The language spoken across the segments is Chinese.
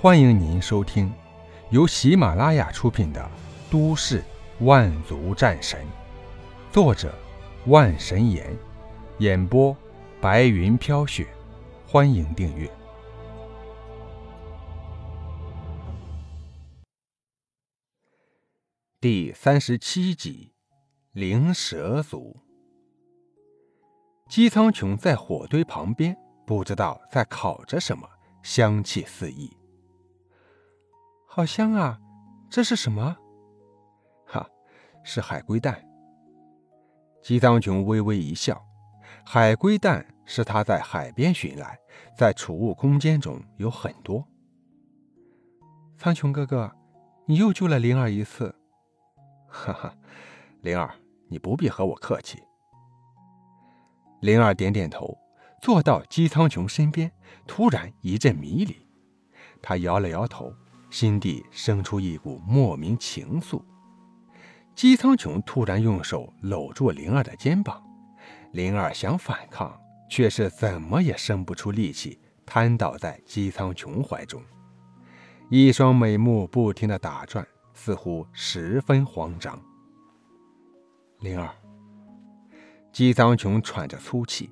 欢迎您收听由喜马拉雅出品的《都市万族战神》，作者万神岩，演播白云飘雪。欢迎订阅第三十七集《灵蛇族》。姬苍穹在火堆旁边，不知道在烤着什么，香气四溢。好香啊！这是什么？哈，是海龟蛋。姬苍穹微微一笑，海龟蛋是他在海边寻来，在储物空间中有很多。苍穹哥哥，你又救了灵儿一次。哈哈，灵儿，你不必和我客气。灵儿点点头，坐到姬苍穹身边，突然一阵迷离。他摇了摇头，心底生出一股莫名情愫。姬苍穹突然用手搂住灵儿的肩膀，灵儿想反抗，却是怎么也生不出力气，瘫倒在姬苍穹怀中，一双美目不停的打转，似乎十分慌张。灵儿。姬苍穹喘着粗气，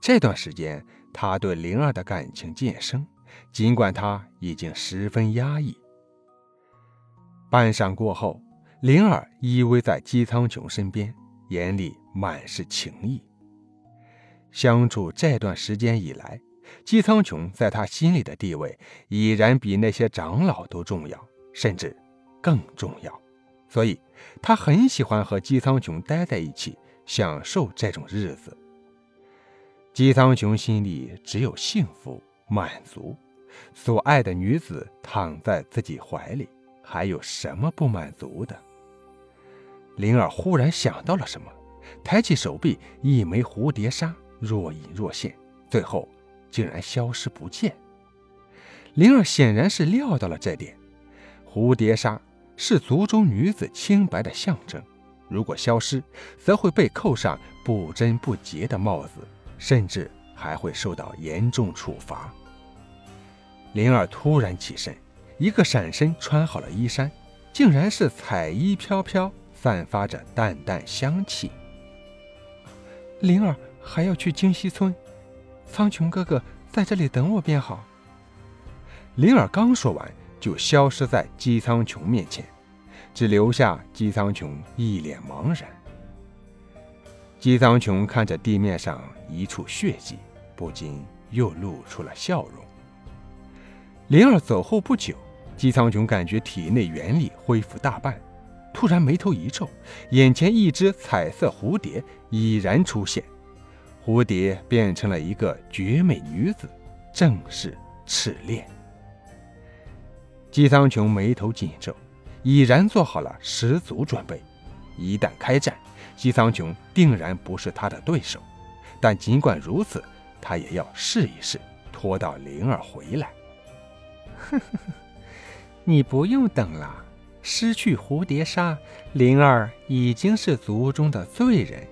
这段时间他对灵儿的感情渐生，尽管他已经十分压抑。半晌过后，灵儿依偎在姬苍穹身边，眼里满是情意。相处这段时间以来，姬苍穹在他心里的地位已然比那些长老都重要，甚至更重要，所以他很喜欢和姬苍穹待在一起。享受这种日子，姬苍穹心里只有幸福满足，所爱的女子躺在自己怀里，还有什么不满足的？灵儿忽然想到了什么，抬起手臂，一枚蝴蝶纱若隐若现，最后竟然消失不见。灵儿显然是料到了这点，蝴蝶纱是族中女子清白的象征。如果消失，则会被扣上不贞不洁的帽子，甚至还会受到严重处罚。灵儿突然起身，一个闪身穿好了衣衫，竟然是彩衣飘飘，散发着淡淡香气。灵儿还要去京西村，苍穹哥哥在这里等我便好。灵儿刚说完，就消失在姬苍穹面前。只留下姬苍穹一脸茫然。姬苍穹看着地面上一处血迹，不禁又露出了笑容。灵儿走后不久，姬苍穹感觉体内元力恢复大半，突然眉头一皱，眼前一只彩色蝴蝶已然出现，蝴蝶变成了一个绝美女子，正是赤练。姬苍穹眉头紧皱。已然做好了十足准备，一旦开战，姬苍穹定然不是他的对手。但尽管如此，他也要试一试，拖到灵儿回来。呵呵呵，你不用等了。失去蝴蝶纱，灵儿已经是族中的罪人。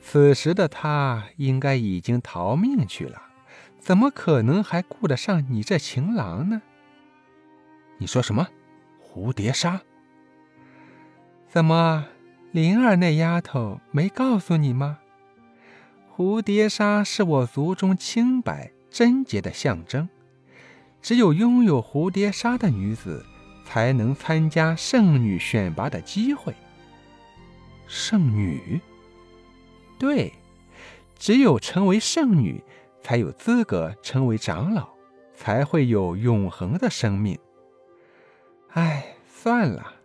此时的她应该已经逃命去了，怎么可能还顾得上你这情郎呢？你说什么？蝴蝶纱？怎么，灵儿那丫头没告诉你吗？蝴蝶纱是我族中清白贞洁的象征，只有拥有蝴蝶纱的女子，才能参加圣女选拔的机会。圣女？对，只有成为圣女，才有资格成为长老，才会有永恒的生命。哎，算了，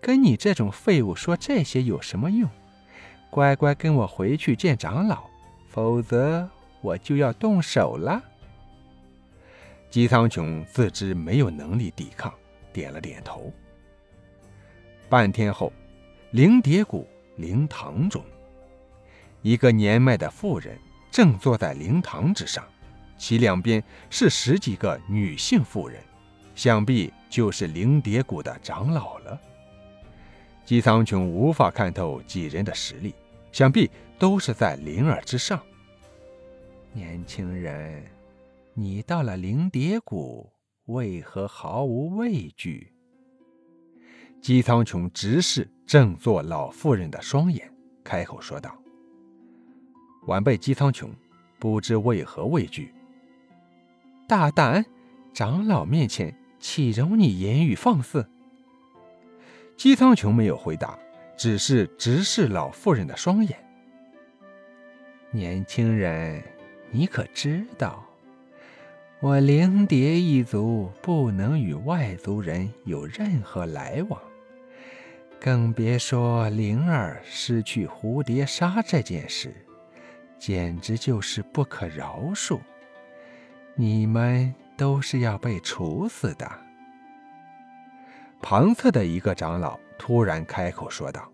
跟你这种废物说这些有什么用？乖乖跟我回去见长老，否则我就要动手了。姬苍穹自知没有能力抵抗，点了点头。半天后，灵蝶谷灵堂中，一个年迈的妇人正坐在灵堂之上，其两边是十几个女性妇人。想必就是灵蝶谷的长老了。姬苍穹无法看透几人的实力，想必都是在灵儿之上。年轻人，你到了灵蝶谷，为何毫无畏惧？姬苍穹直视正坐老妇人的双眼，开口说道：“晚辈姬苍穹，不知为何畏惧？”大胆，长老面前岂容你言语放肆？姬苍穹没有回答，只是直视老妇人的双眼。年轻人，你可知道？我灵蝶一族不能与外族人有任何来往，更别说灵儿失去蝴蝶纱这件事，简直就是不可饶恕。你们都是要被处死的。旁侧的一个长老突然开口说道：“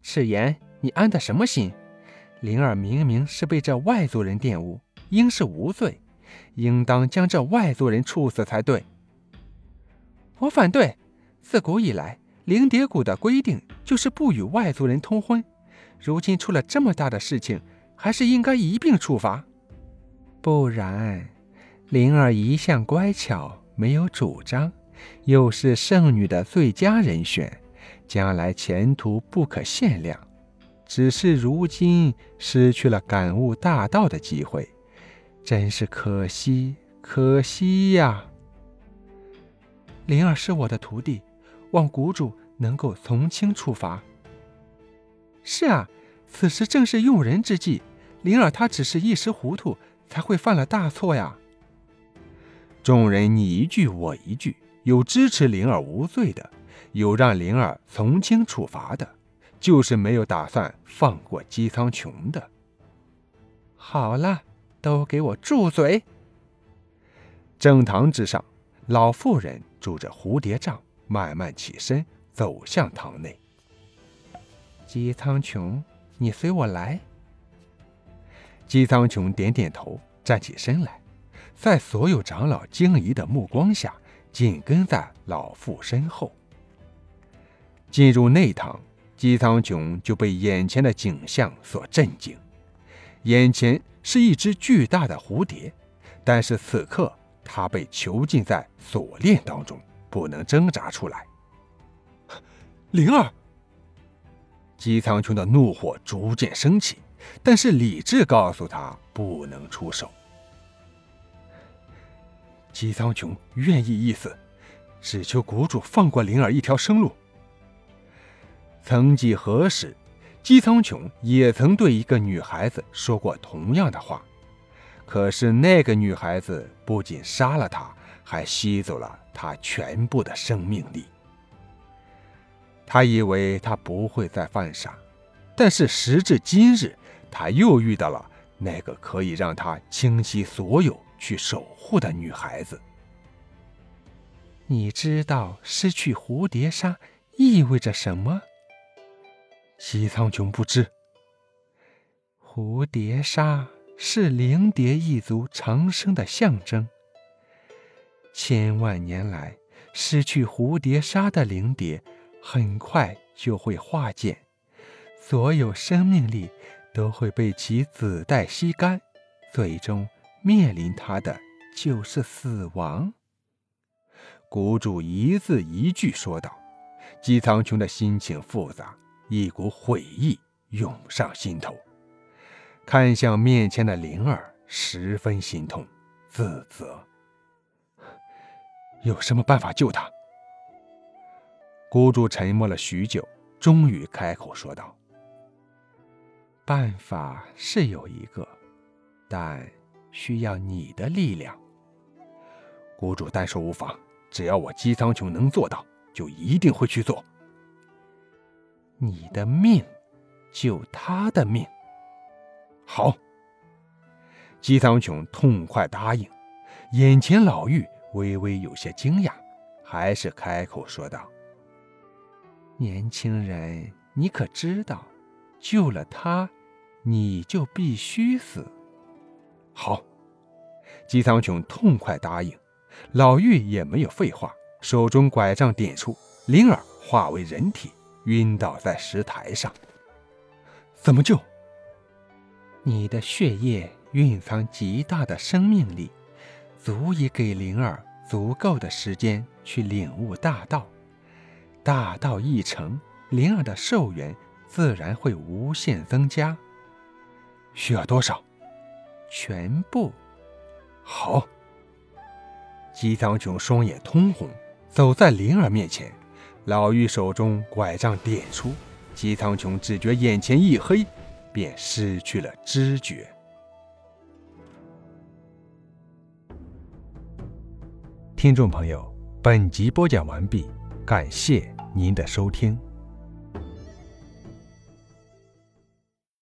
赤炎，你安的什么心？灵儿明明是被这外族人玷污，应是无罪。”应当将这外族人处死才对。我反对。自古以来，灵蝶谷的规定就是不与外族人通婚。如今出了这么大的事情，还是应该一并处罚。不然，灵儿一向乖巧，没有主张，又是圣女的最佳人选，将来前途不可限量。只是如今失去了感悟大道的机会。真是可惜，可惜呀！灵儿是我的徒弟，望谷主能够从轻处罚。是啊，此时正是用人之际，灵儿她只是一时糊涂，才会犯了大错呀。众人你一句我一句，有支持灵儿无罪的，有让灵儿从轻处罚的，就是没有打算放过姬苍穹的。好了。都给我住嘴！正堂之上，老妇人拄着蝴蝶杖，慢慢起身走向堂内。姬苍穹，你随我来。姬苍穹点点头，站起身来，在所有长老惊疑的目光下，紧跟在老妇身后。进入内堂，姬苍穹就被眼前的景象所震惊，眼前。是一只巨大的蝴蝶，但是此刻它被囚禁在锁链当中，不能挣扎出来。灵儿，姬苍穹的怒火逐渐升起，但是理智告诉他不能出手。姬苍穹愿意一死，只求谷主放过灵儿一条生路。曾几何时。姬苍穹也曾对一个女孩子说过同样的话，可是那个女孩子不仅杀了他，还吸走了他全部的生命力。他以为他不会再犯傻，但是时至今日，他又遇到了那个可以让他倾其所有去守护的女孩子。你知道失去蝴蝶纱意味着什么？姬苍穹不知，蝴蝶沙是灵蝶一族长生的象征。千万年来，失去蝴蝶沙的灵蝶，很快就会化茧，所有生命力都会被其子代吸干，最终面临他的就是死亡。谷主一字一句说道。姬苍穹的心情复杂。一股悔意涌上心头，看向面前的灵儿，十分心痛、自责。有什么办法救他？孤主沉默了许久，终于开口说道：“办法是有一个，但需要你的力量。孤主单说无妨，只要我姬苍穹能做到，就一定会去做。”你的命，救他的命。好，姬苍穹痛快答应。眼前老妪微微有些惊讶，还是开口说道：“年轻人，你可知道，救了他，你就必须死。”好，姬苍穹痛快答应。老妪也没有废话，手中拐杖点出，灵儿化为人体。晕倒在石台上，怎么救？你的血液蕴藏极大的生命力，足以给灵儿足够的时间去领悟大道。大道一成，灵儿的寿元自然会无限增加。需要多少？全部。好。姬苍穹双眼通红，走在灵儿面前。老妪手中拐杖点出，姬苍穹只觉眼前一黑，便失去了知觉。听众朋友，本集播讲完毕，感谢您的收听。